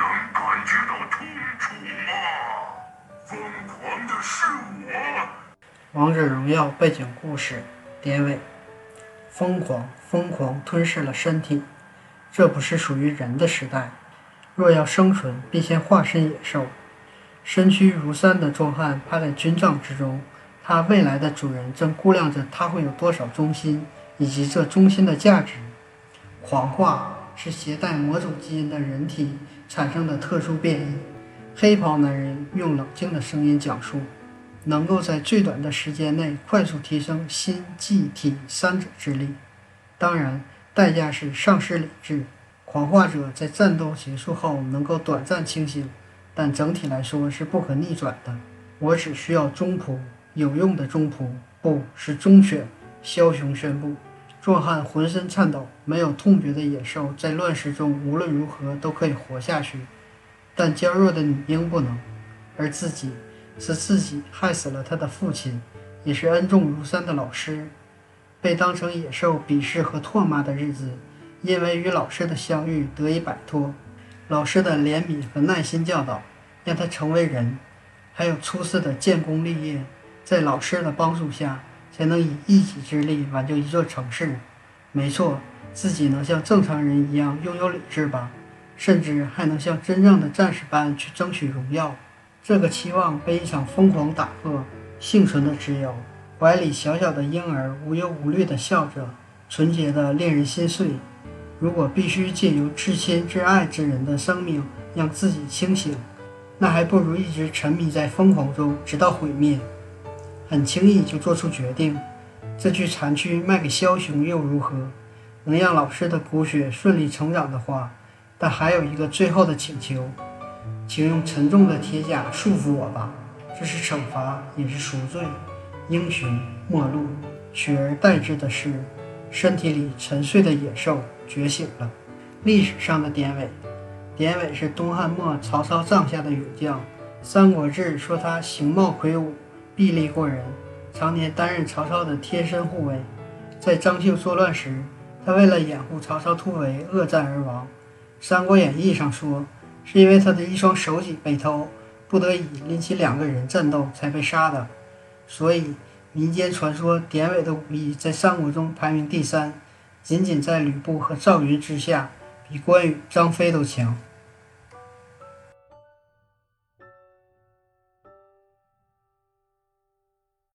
能感觉到痛楚吗？疯狂的是我。王者荣耀背景故事典韦：疯狂，疯狂吞噬了身体。这不是属于人的时代。若要生存，必先化身野兽。身躯如山的壮汉趴在军帐之中，他未来的主人正估量着他会有多少忠心，以及这忠心的价值。狂化是携带魔种基因的人体产生的特殊变异。黑袍男人用冷静的声音讲述：能够在最短的时间内快速提升心、技、体三者之力，当然代价是丧失理智。狂化者在战斗结束后能够短暂清醒，但整体来说是不可逆转的。我只需要中仆，有用的中仆，不是忠犬。枭雄宣布。壮汉浑身颤抖，没有痛觉的野兽在乱世中无论如何都可以活下去，但娇弱的女婴不能。而自己，是自己害死了他的父亲，也是恩重如山的老师。被当成野兽鄙视和唾骂的日子。因为与老师的相遇得以摆脱，老师的怜悯和耐心教导，让他成为人，还有出色的建功立业，在老师的帮助下，才能以一己之力挽救一座城市。没错，自己能像正常人一样拥有理智吧，甚至还能像真正的战士般去争取荣耀。这个期望被一场疯狂打破，幸存的只有怀里小小的婴儿无忧无虑地笑着，纯洁的令人心碎。如果必须借由至亲至爱之人的生命让自己清醒，那还不如一直沉迷在疯狂中，直到毁灭。很轻易就做出决定，这具残躯卖给枭雄又如何？能让老师的骨血顺利成长的话，但还有一个最后的请求，请用沉重的铁甲束缚我吧，这是惩罚，也是赎罪。英雄末路，取而代之的是。身体里沉睡的野兽觉醒了。历史上的典韦，典韦是东汉末曹操帐下的勇将。《三国志》说他形貌魁梧，臂力过人，常年担任曹操的贴身护卫。在张绣作乱时，他为了掩护曹操突围，恶战而亡。《三国演义》上说，是因为他的一双手戟被偷，不得已拎起两个人战斗才被杀的。所以。民间传说，典韦的武艺在三国中排名第三，仅仅在吕布和赵云之下，比关羽、张飞都强。